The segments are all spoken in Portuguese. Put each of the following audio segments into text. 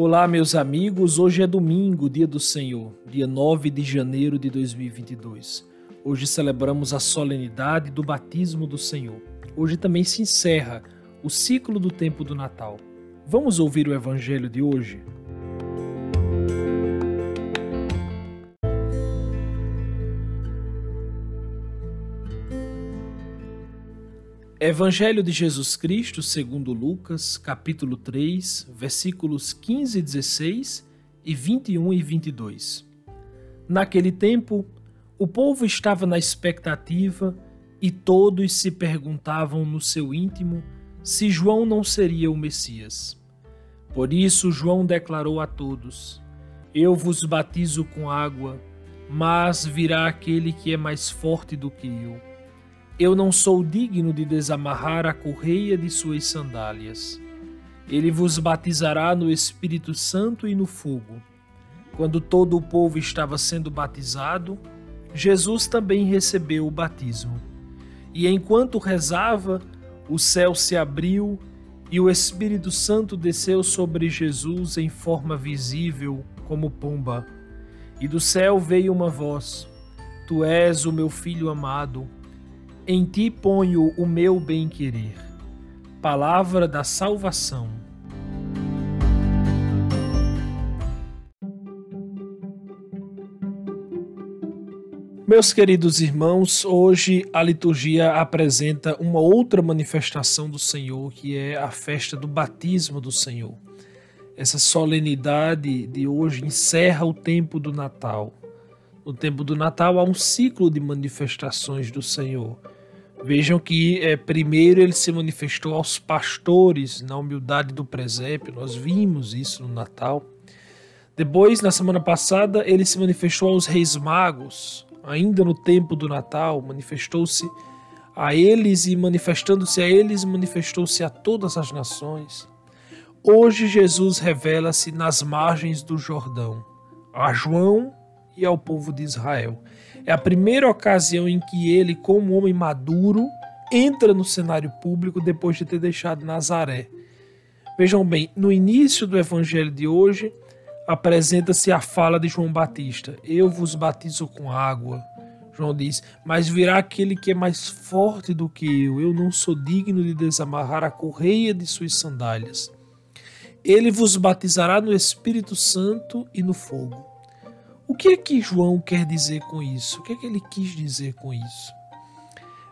Olá, meus amigos. Hoje é domingo, dia do Senhor, dia 9 de janeiro de 2022. Hoje celebramos a solenidade do batismo do Senhor. Hoje também se encerra o ciclo do tempo do Natal. Vamos ouvir o evangelho de hoje? Evangelho de Jesus Cristo, segundo Lucas, capítulo 3, versículos 15 e 16 e 21 e 22. Naquele tempo, o povo estava na expectativa e todos se perguntavam no seu íntimo se João não seria o Messias. Por isso, João declarou a todos: Eu vos batizo com água, mas virá aquele que é mais forte do que eu eu não sou digno de desamarrar a correia de suas sandálias. Ele vos batizará no Espírito Santo e no fogo. Quando todo o povo estava sendo batizado, Jesus também recebeu o batismo. E enquanto rezava, o céu se abriu e o Espírito Santo desceu sobre Jesus em forma visível, como pomba. E do céu veio uma voz: Tu és o meu filho amado em ti ponho o meu bem-querer. Palavra da salvação. Meus queridos irmãos, hoje a liturgia apresenta uma outra manifestação do Senhor, que é a festa do batismo do Senhor. Essa solenidade de hoje encerra o tempo do Natal. No tempo do Natal há um ciclo de manifestações do Senhor Vejam que é, primeiro ele se manifestou aos pastores na humildade do presépio, nós vimos isso no Natal. Depois, na semana passada, ele se manifestou aos reis magos, ainda no tempo do Natal, manifestou-se a eles e manifestando-se a eles, manifestou-se a todas as nações. Hoje Jesus revela-se nas margens do Jordão, a João e ao povo de Israel. É a primeira ocasião em que ele, como homem maduro, entra no cenário público depois de ter deixado Nazaré. Vejam bem, no início do evangelho de hoje, apresenta-se a fala de João Batista: Eu vos batizo com água. João diz: Mas virá aquele que é mais forte do que eu. Eu não sou digno de desamarrar a correia de suas sandálias. Ele vos batizará no Espírito Santo e no fogo. Que é que João quer dizer com isso? O que é que ele quis dizer com isso?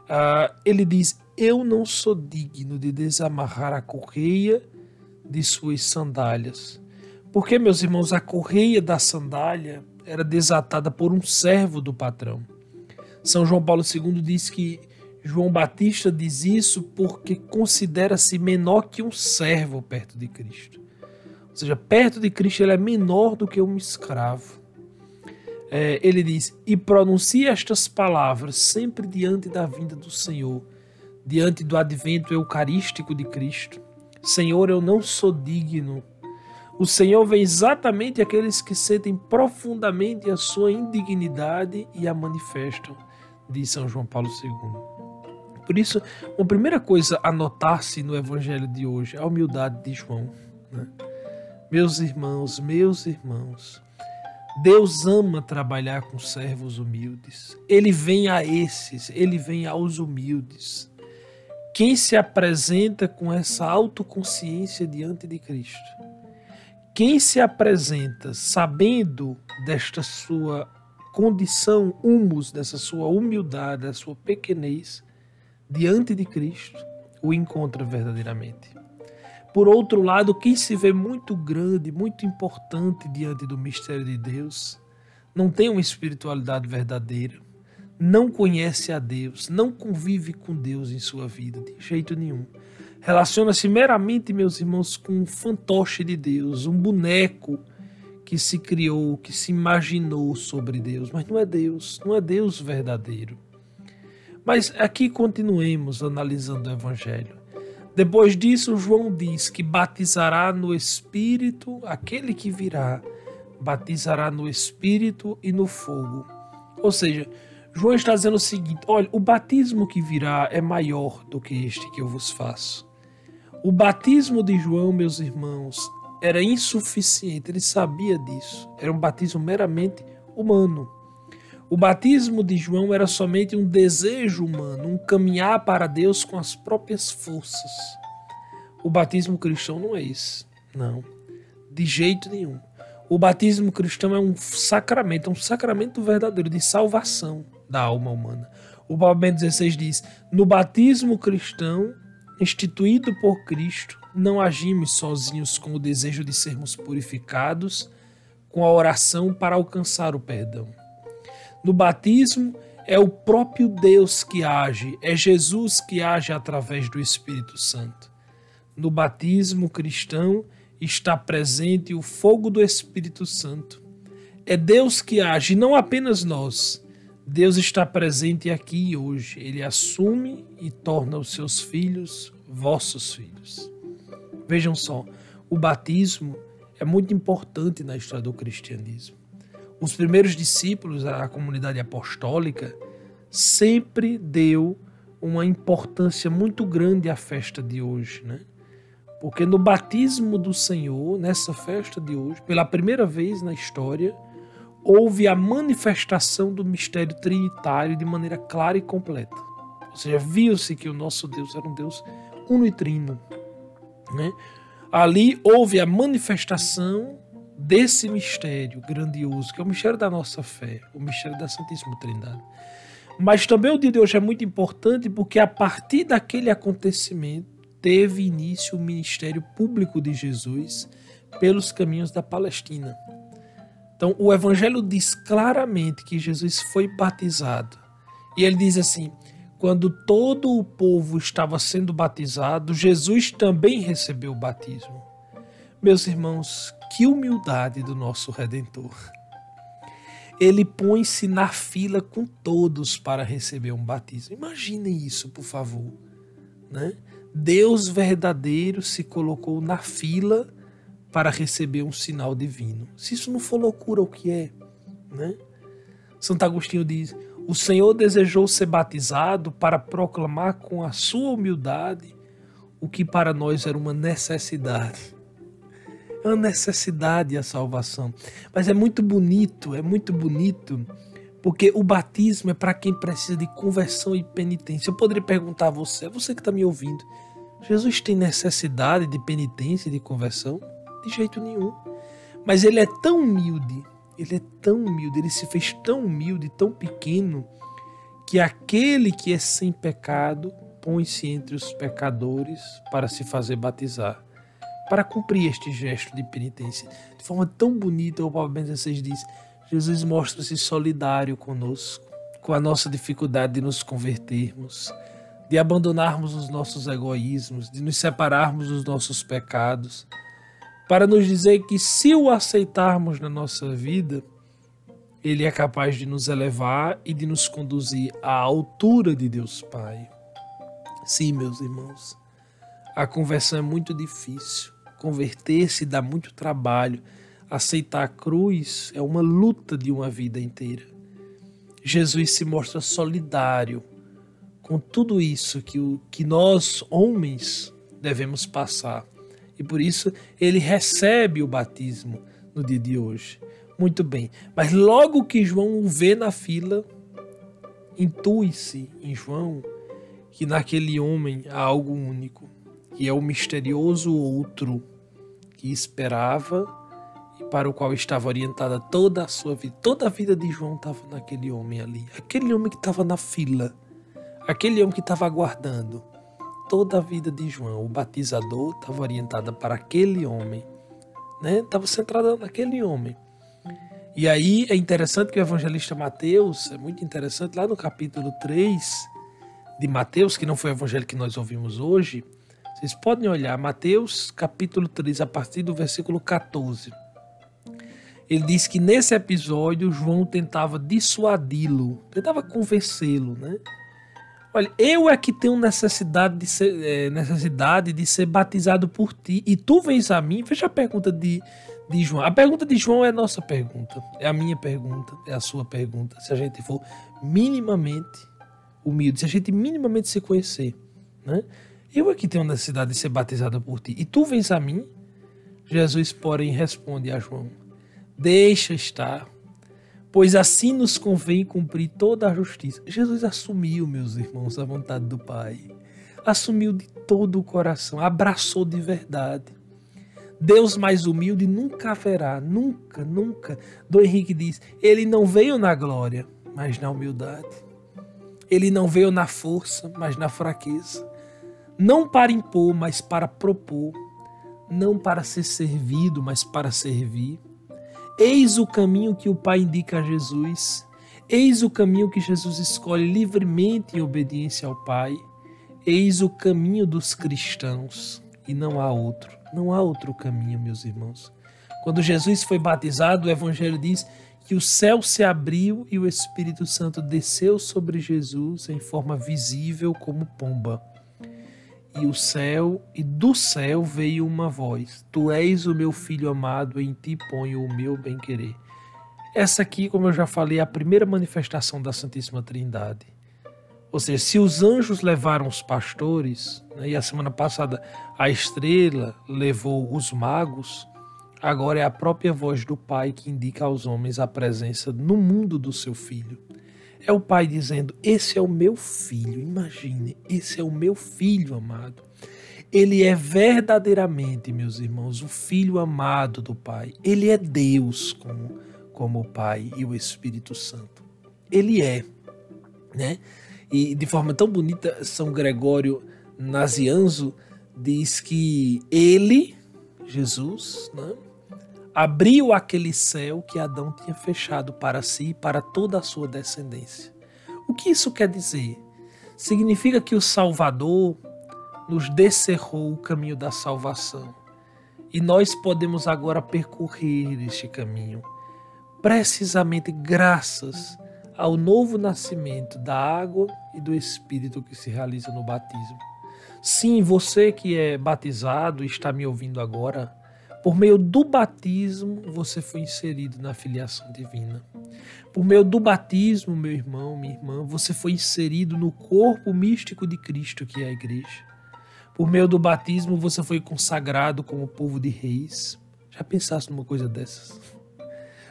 Uh, ele diz: Eu não sou digno de desamarrar a correia de suas sandálias. Porque, meus irmãos, a correia da sandália era desatada por um servo do patrão. São João Paulo II diz que João Batista diz isso porque considera-se menor que um servo perto de Cristo. Ou seja, perto de Cristo ele é menor do que um escravo é, ele diz: E pronuncia estas palavras sempre diante da vinda do Senhor, diante do advento eucarístico de Cristo. Senhor, eu não sou digno. O Senhor vê exatamente aqueles que sentem profundamente a sua indignidade e a manifestam, diz São João Paulo II. Por isso, uma primeira coisa a notar-se no Evangelho de hoje é a humildade de João. Né? Meus irmãos, meus irmãos, Deus ama trabalhar com servos humildes. Ele vem a esses, ele vem aos humildes. Quem se apresenta com essa autoconsciência diante de Cristo? Quem se apresenta sabendo desta sua condição humus, dessa sua humildade, da sua pequenez, diante de Cristo, o encontra verdadeiramente. Por outro lado, quem se vê muito grande, muito importante diante do mistério de Deus, não tem uma espiritualidade verdadeira, não conhece a Deus, não convive com Deus em sua vida de jeito nenhum. Relaciona-se meramente, meus irmãos, com um fantoche de Deus, um boneco que se criou, que se imaginou sobre Deus, mas não é Deus, não é Deus verdadeiro. Mas aqui continuemos analisando o Evangelho. Depois disso, João diz que batizará no Espírito aquele que virá, batizará no Espírito e no fogo. Ou seja, João está dizendo o seguinte: olha, o batismo que virá é maior do que este que eu vos faço. O batismo de João, meus irmãos, era insuficiente, ele sabia disso. Era um batismo meramente humano. O batismo de João era somente um desejo humano, um caminhar para Deus com as próprias forças. O batismo cristão não é isso. Não. De jeito nenhum. O batismo cristão é um sacramento, é um sacramento verdadeiro de salvação da alma humana. O Papa Bento XVI diz: no batismo cristão, instituído por Cristo, não agimos sozinhos com o desejo de sermos purificados, com a oração para alcançar o perdão. No batismo, é o próprio Deus que age, é Jesus que age através do Espírito Santo. No batismo cristão está presente o fogo do Espírito Santo. É Deus que age, não apenas nós. Deus está presente aqui e hoje. Ele assume e torna os seus filhos vossos filhos. Vejam só, o batismo é muito importante na história do cristianismo. Os primeiros discípulos, a comunidade apostólica, sempre deu uma importância muito grande à festa de hoje, né? Porque no batismo do Senhor, nessa festa de hoje, pela primeira vez na história, houve a manifestação do mistério trinitário de maneira clara e completa. Ou seja, viu-se que o nosso Deus era um Deus uno e trino. Né? Ali houve a manifestação desse mistério grandioso, que é o mistério da nossa fé, o mistério da Santíssima Trindade. Mas também o dia de hoje é muito importante porque a partir daquele acontecimento teve início o ministério público de Jesus pelos caminhos da Palestina. Então, o Evangelho diz claramente que Jesus foi batizado. E ele diz assim: quando todo o povo estava sendo batizado, Jesus também recebeu o batismo. Meus irmãos, que humildade do nosso Redentor. Ele põe-se na fila com todos para receber um batismo. Imaginem isso, por favor. Né? Deus verdadeiro se colocou na fila para receber um sinal divino. Se isso não for loucura, o que é? Né? Santo Agostinho diz: O Senhor desejou ser batizado para proclamar com a sua humildade o que para nós era uma necessidade a necessidade a salvação. Mas é muito bonito, é muito bonito, porque o batismo é para quem precisa de conversão e penitência. Eu poderia perguntar a você, você que está me ouvindo, Jesus tem necessidade de penitência e de conversão? De jeito nenhum. Mas ele é tão humilde, ele é tão humilde, ele se fez tão humilde, tão pequeno, que aquele que é sem pecado põe-se entre os pecadores para se fazer batizar para cumprir este gesto de penitência. De forma tão bonita, o Papa Bento XVI diz: Jesus mostra-se solidário conosco, com a nossa dificuldade de nos convertermos, de abandonarmos os nossos egoísmos, de nos separarmos dos nossos pecados, para nos dizer que se o aceitarmos na nossa vida, ele é capaz de nos elevar e de nos conduzir à altura de Deus Pai. Sim, meus irmãos, a conversão é muito difícil. Converter-se dá muito trabalho. Aceitar a cruz é uma luta de uma vida inteira. Jesus se mostra solidário com tudo isso que, o, que nós, homens, devemos passar. E por isso ele recebe o batismo no dia de hoje. Muito bem. Mas logo que João o vê na fila, intui-se em João que naquele homem há algo único que é o misterioso outro que esperava e para o qual estava orientada toda a sua vida. Toda a vida de João estava naquele homem ali, aquele homem que estava na fila, aquele homem que estava aguardando. Toda a vida de João, o batizador, estava orientada para aquele homem, né? Estava centrada naquele homem. E aí é interessante que o evangelista Mateus, é muito interessante, lá no capítulo 3 de Mateus, que não foi o evangelho que nós ouvimos hoje, vocês podem olhar Mateus capítulo 3, a partir do versículo 14. Ele diz que nesse episódio João tentava dissuadi-lo, tentava convencê-lo, né? Olha, eu é que tenho necessidade de ser, é, necessidade de ser batizado por ti e tu vens a mim. Veja a pergunta de, de João. A pergunta de João é nossa pergunta, é a minha pergunta, é a sua pergunta. Se a gente for minimamente humilde, se a gente minimamente se conhecer, né? Eu aqui tenho necessidade de ser batizado por ti. E tu vens a mim? Jesus, porém, responde a João: Deixa estar, pois assim nos convém cumprir toda a justiça. Jesus assumiu, meus irmãos, a vontade do Pai. Assumiu de todo o coração, abraçou de verdade. Deus mais humilde nunca haverá, nunca, nunca. Dom Henrique diz: Ele não veio na glória, mas na humildade. Ele não veio na força, mas na fraqueza. Não para impor, mas para propor. Não para ser servido, mas para servir. Eis o caminho que o Pai indica a Jesus. Eis o caminho que Jesus escolhe livremente em obediência ao Pai. Eis o caminho dos cristãos e não há outro. Não há outro caminho, meus irmãos. Quando Jesus foi batizado, o Evangelho diz que o céu se abriu e o Espírito Santo desceu sobre Jesus em forma visível como pomba. E o céu, e do céu veio uma voz: Tu és o meu filho amado, em ti ponho o meu bem-querer. Essa aqui, como eu já falei, é a primeira manifestação da Santíssima Trindade. Ou seja, se os anjos levaram os pastores, né, e a semana passada a estrela levou os magos, Agora é a própria voz do Pai que indica aos homens a presença no mundo do seu filho. É o Pai dizendo: Esse é o meu filho, imagine, esse é o meu filho amado. Ele é verdadeiramente, meus irmãos, o filho amado do Pai. Ele é Deus como, como o Pai e o Espírito Santo. Ele é, né? E de forma tão bonita, São Gregório Nazianzo diz que ele, Jesus, né, abriu aquele céu que Adão tinha fechado para si e para toda a sua descendência. O que isso quer dizer? Significa que o Salvador nos descerrou o caminho da salvação e nós podemos agora percorrer este caminho, precisamente graças ao novo nascimento da água e do Espírito que se realiza no batismo. Sim, você que é batizado e está me ouvindo agora, por meio do batismo, você foi inserido na filiação divina. Por meio do batismo, meu irmão, minha irmã, você foi inserido no corpo místico de Cristo, que é a igreja. Por meio do batismo, você foi consagrado como povo de reis. Já pensaste numa coisa dessas?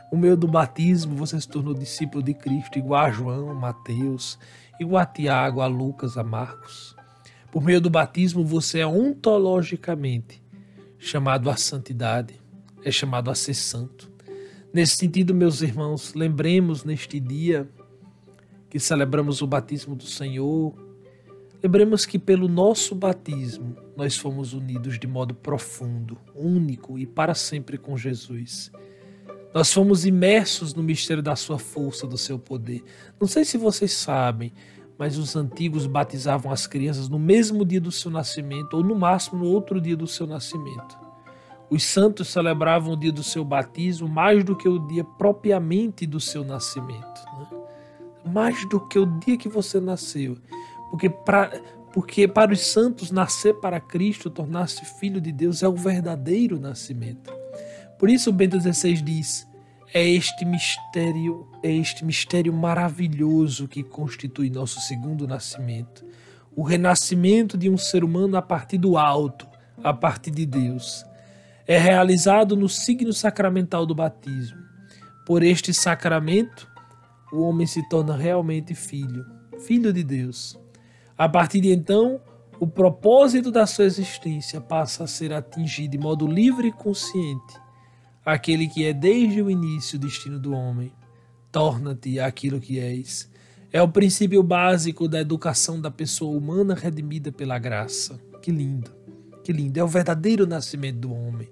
Por meio do batismo, você se tornou discípulo de Cristo, igual a João, Mateus, igual a Tiago, a Lucas, a Marcos. Por meio do batismo, você é ontologicamente chamado à santidade, é chamado a ser santo. Nesse sentido, meus irmãos, lembremos neste dia que celebramos o batismo do Senhor, lembremos que pelo nosso batismo nós fomos unidos de modo profundo, único e para sempre com Jesus. Nós fomos imersos no mistério da sua força, do seu poder. Não sei se vocês sabem, mas os antigos batizavam as crianças no mesmo dia do seu nascimento, ou no máximo no outro dia do seu nascimento. Os santos celebravam o dia do seu batismo mais do que o dia propriamente do seu nascimento. Né? Mais do que o dia que você nasceu. Porque para, porque para os santos, nascer para Cristo, tornar-se filho de Deus, é o verdadeiro nascimento. Por isso, Bento XVI diz é este mistério, é este mistério maravilhoso que constitui nosso segundo nascimento, o renascimento de um ser humano a partir do alto, a partir de Deus. É realizado no signo sacramental do batismo. Por este sacramento, o homem se torna realmente filho, filho de Deus. A partir de então, o propósito da sua existência passa a ser atingido de modo livre e consciente aquele que é desde o início o destino do homem. Torna-te aquilo que és. É o princípio básico da educação da pessoa humana redimida pela graça. Que lindo, que lindo. É o verdadeiro nascimento do homem,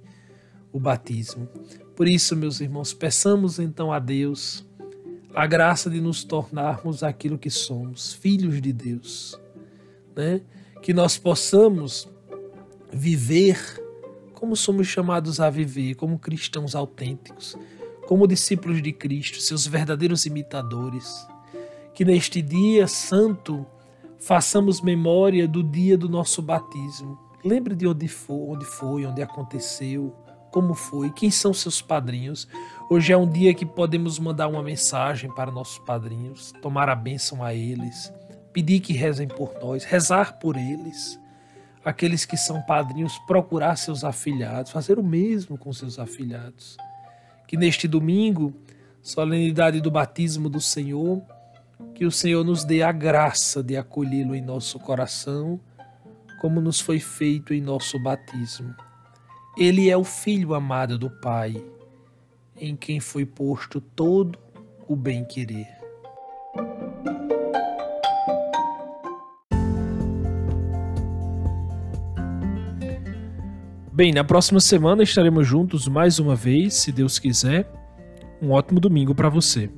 o batismo. Por isso, meus irmãos, peçamos então a Deus a graça de nos tornarmos aquilo que somos, filhos de Deus. Né? Que nós possamos viver como somos chamados a viver como cristãos autênticos, como discípulos de Cristo, seus verdadeiros imitadores. Que neste dia santo façamos memória do dia do nosso batismo. Lembre de onde foi, onde foi, onde aconteceu, como foi, quem são seus padrinhos. Hoje é um dia que podemos mandar uma mensagem para nossos padrinhos, tomar a bênção a eles, pedir que rezem por nós, rezar por eles aqueles que são padrinhos procurar seus afilhados, fazer o mesmo com seus afilhados. Que neste domingo, solenidade do batismo do Senhor, que o Senhor nos dê a graça de acolhê-lo em nosso coração, como nos foi feito em nosso batismo. Ele é o Filho amado do Pai, em quem foi posto todo o bem-querer. Bem, na próxima semana estaremos juntos mais uma vez, se Deus quiser. Um ótimo domingo para você.